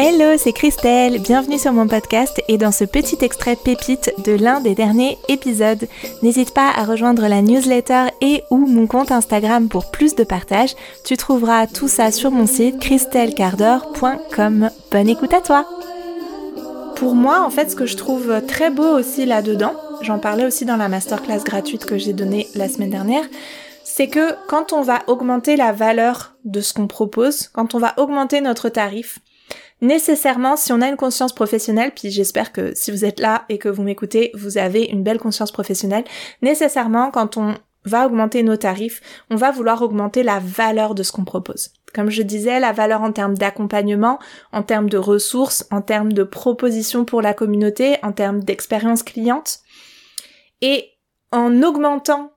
Hello, c'est Christelle, bienvenue sur mon podcast et dans ce petit extrait pépite de l'un des derniers épisodes. N'hésite pas à rejoindre la newsletter et ou mon compte Instagram pour plus de partage. Tu trouveras tout ça sur mon site christellecardor.com. Bonne écoute à toi Pour moi, en fait, ce que je trouve très beau aussi là-dedans, j'en parlais aussi dans la masterclass gratuite que j'ai donnée la semaine dernière, c'est que quand on va augmenter la valeur de ce qu'on propose, quand on va augmenter notre tarif, nécessairement, si on a une conscience professionnelle, puis j'espère que si vous êtes là et que vous m'écoutez, vous avez une belle conscience professionnelle, nécessairement, quand on va augmenter nos tarifs, on va vouloir augmenter la valeur de ce qu'on propose. Comme je disais, la valeur en termes d'accompagnement, en termes de ressources, en termes de propositions pour la communauté, en termes d'expérience cliente. Et en augmentant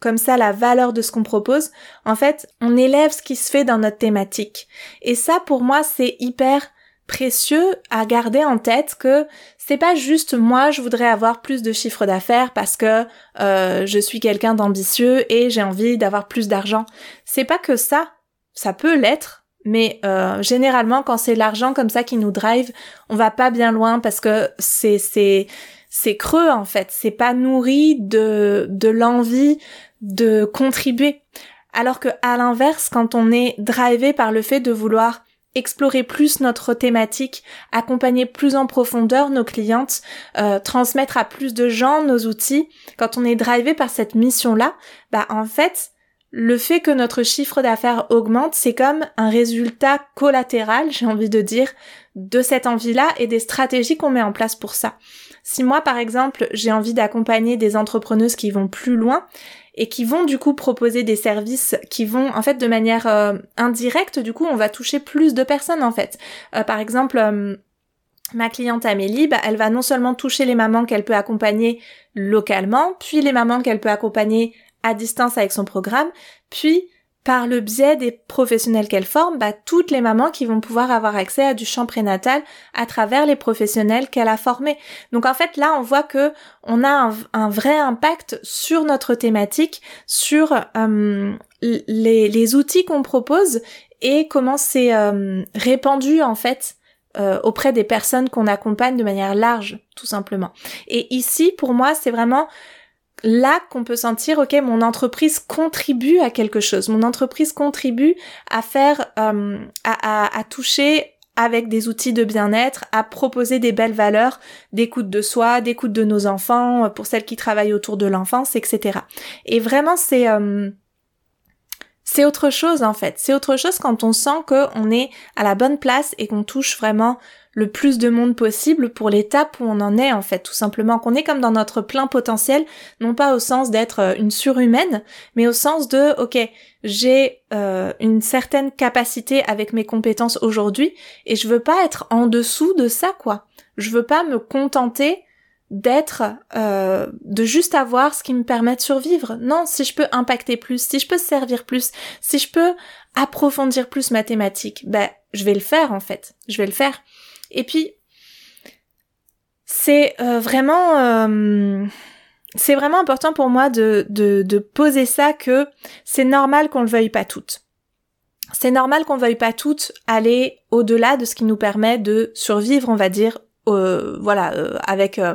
comme ça la valeur de ce qu'on propose, en fait, on élève ce qui se fait dans notre thématique. Et ça, pour moi, c'est hyper précieux à garder en tête que c'est pas juste moi je voudrais avoir plus de chiffre d'affaires parce que euh, je suis quelqu'un d'ambitieux et j'ai envie d'avoir plus d'argent. C'est pas que ça, ça peut l'être, mais euh, généralement quand c'est l'argent comme ça qui nous drive, on va pas bien loin parce que c'est c'est c'est creux en fait, c'est pas nourri de de l'envie de contribuer. Alors que à l'inverse, quand on est drivé par le fait de vouloir explorer plus notre thématique, accompagner plus en profondeur nos clientes, euh, transmettre à plus de gens nos outils, quand on est drivé par cette mission-là, bah en fait, le fait que notre chiffre d'affaires augmente, c'est comme un résultat collatéral, j'ai envie de dire, de cette envie-là et des stratégies qu'on met en place pour ça. Si moi, par exemple, j'ai envie d'accompagner des entrepreneuses qui vont plus loin, et qui vont du coup proposer des services qui vont en fait de manière euh, indirecte du coup on va toucher plus de personnes en fait. Euh, par exemple euh, ma cliente Amélie, bah, elle va non seulement toucher les mamans qu'elle peut accompagner localement, puis les mamans qu'elle peut accompagner à distance avec son programme, puis par le biais des professionnels qu'elle forme, bah, toutes les mamans qui vont pouvoir avoir accès à du champ prénatal à travers les professionnels qu'elle a formés. Donc en fait là on voit que on a un, vrai impact sur notre thématique, sur euh, les, outils qu'on propose et comment c'est euh, répandu en fait euh, auprès des personnes qu'on accompagne de manière large, tout simplement. Et ici, pour moi, c'est vraiment là qu'on peut sentir, ok, mon entreprise contribue à quelque chose, mon entreprise contribue à faire, euh, à, toucher avec des outils de bien-être, à proposer des belles valeurs d'écoute de soi, d'écoute de nos enfants, euh, pour celles qui travaillent autour de l'enfance, etc. Et vraiment, c'est euh, c'est autre chose en fait. C'est autre chose quand on sent qu'on est à la bonne place et qu'on touche vraiment le plus de monde possible pour l'étape où on en est en fait, tout simplement qu'on est comme dans notre plein potentiel, non pas au sens d'être euh, une surhumaine, mais au sens de ok, j'ai euh, une certaine capacité avec mes compétences aujourd'hui et je veux pas être en dessous de ça quoi. Je veux pas me contenter d'être euh, de juste avoir ce qui me permet de survivre. Non, si je peux impacter plus, si je peux servir plus, si je peux approfondir plus ma thématique, ben je vais le faire en fait. Je vais le faire. Et puis, c'est euh, vraiment... Euh, c'est vraiment important pour moi de, de, de poser ça que c'est normal qu'on le veuille pas toutes. C'est normal qu'on veuille pas toutes aller au-delà de ce qui nous permet de survivre, on va dire, euh, voilà, euh, avec euh,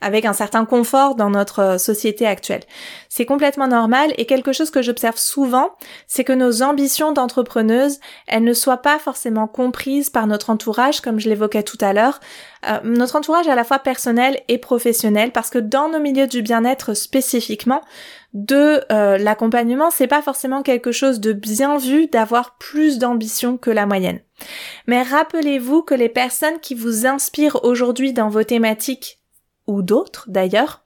avec un certain confort dans notre société actuelle. C'est complètement normal et quelque chose que j'observe souvent, c'est que nos ambitions d'entrepreneuse, elles ne soient pas forcément comprises par notre entourage, comme je l'évoquais tout à l'heure, notre entourage à la fois personnel et professionnel, parce que dans nos milieux du bien-être spécifiquement, de l'accompagnement, c'est pas forcément quelque chose de bien vu d'avoir plus d'ambition que la moyenne. Mais rappelez-vous que les personnes qui vous inspirent aujourd'hui dans vos thématiques, ou d'autres d'ailleurs,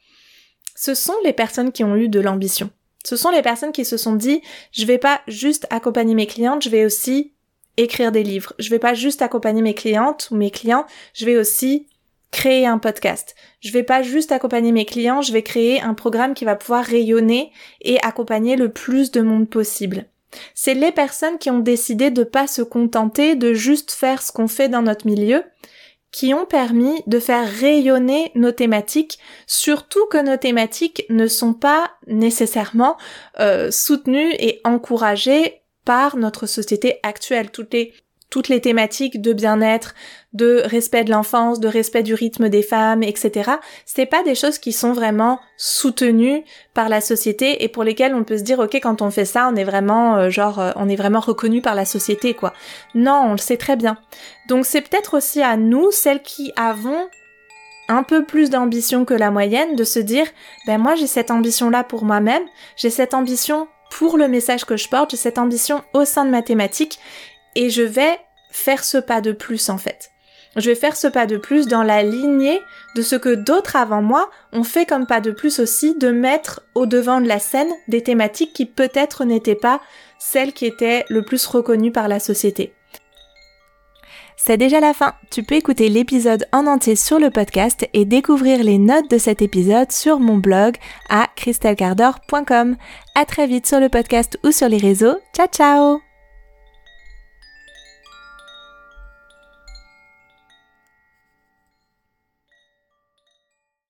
ce sont les personnes qui ont eu de l'ambition. Ce sont les personnes qui se sont dit, je vais pas juste accompagner mes clientes, je vais aussi écrire des livres. Je vais pas juste accompagner mes clientes ou mes clients, je vais aussi créer un podcast. Je vais pas juste accompagner mes clients, je vais créer un programme qui va pouvoir rayonner et accompagner le plus de monde possible. C'est les personnes qui ont décidé de pas se contenter de juste faire ce qu'on fait dans notre milieu, qui ont permis de faire rayonner nos thématiques, surtout que nos thématiques ne sont pas nécessairement euh, soutenues et encouragées par notre société actuelle. Toutes les thématiques de bien-être, de respect de l'enfance, de respect du rythme des femmes, etc. C'est pas des choses qui sont vraiment soutenues par la société et pour lesquelles on peut se dire ok quand on fait ça on est vraiment euh, genre euh, on est vraiment reconnu par la société quoi. Non, on le sait très bien. Donc c'est peut-être aussi à nous celles qui avons un peu plus d'ambition que la moyenne de se dire ben moi j'ai cette ambition là pour moi-même, j'ai cette ambition pour le message que je porte, j'ai cette ambition au sein de ma thématique et je vais faire ce pas de plus en fait. Je vais faire ce pas de plus dans la lignée de ce que d'autres avant moi ont fait comme pas de plus aussi, de mettre au devant de la scène des thématiques qui peut-être n'étaient pas celles qui étaient le plus reconnues par la société. C'est déjà la fin. Tu peux écouter l'épisode en entier sur le podcast et découvrir les notes de cet épisode sur mon blog à christelcardor.com. À très vite sur le podcast ou sur les réseaux. Ciao ciao!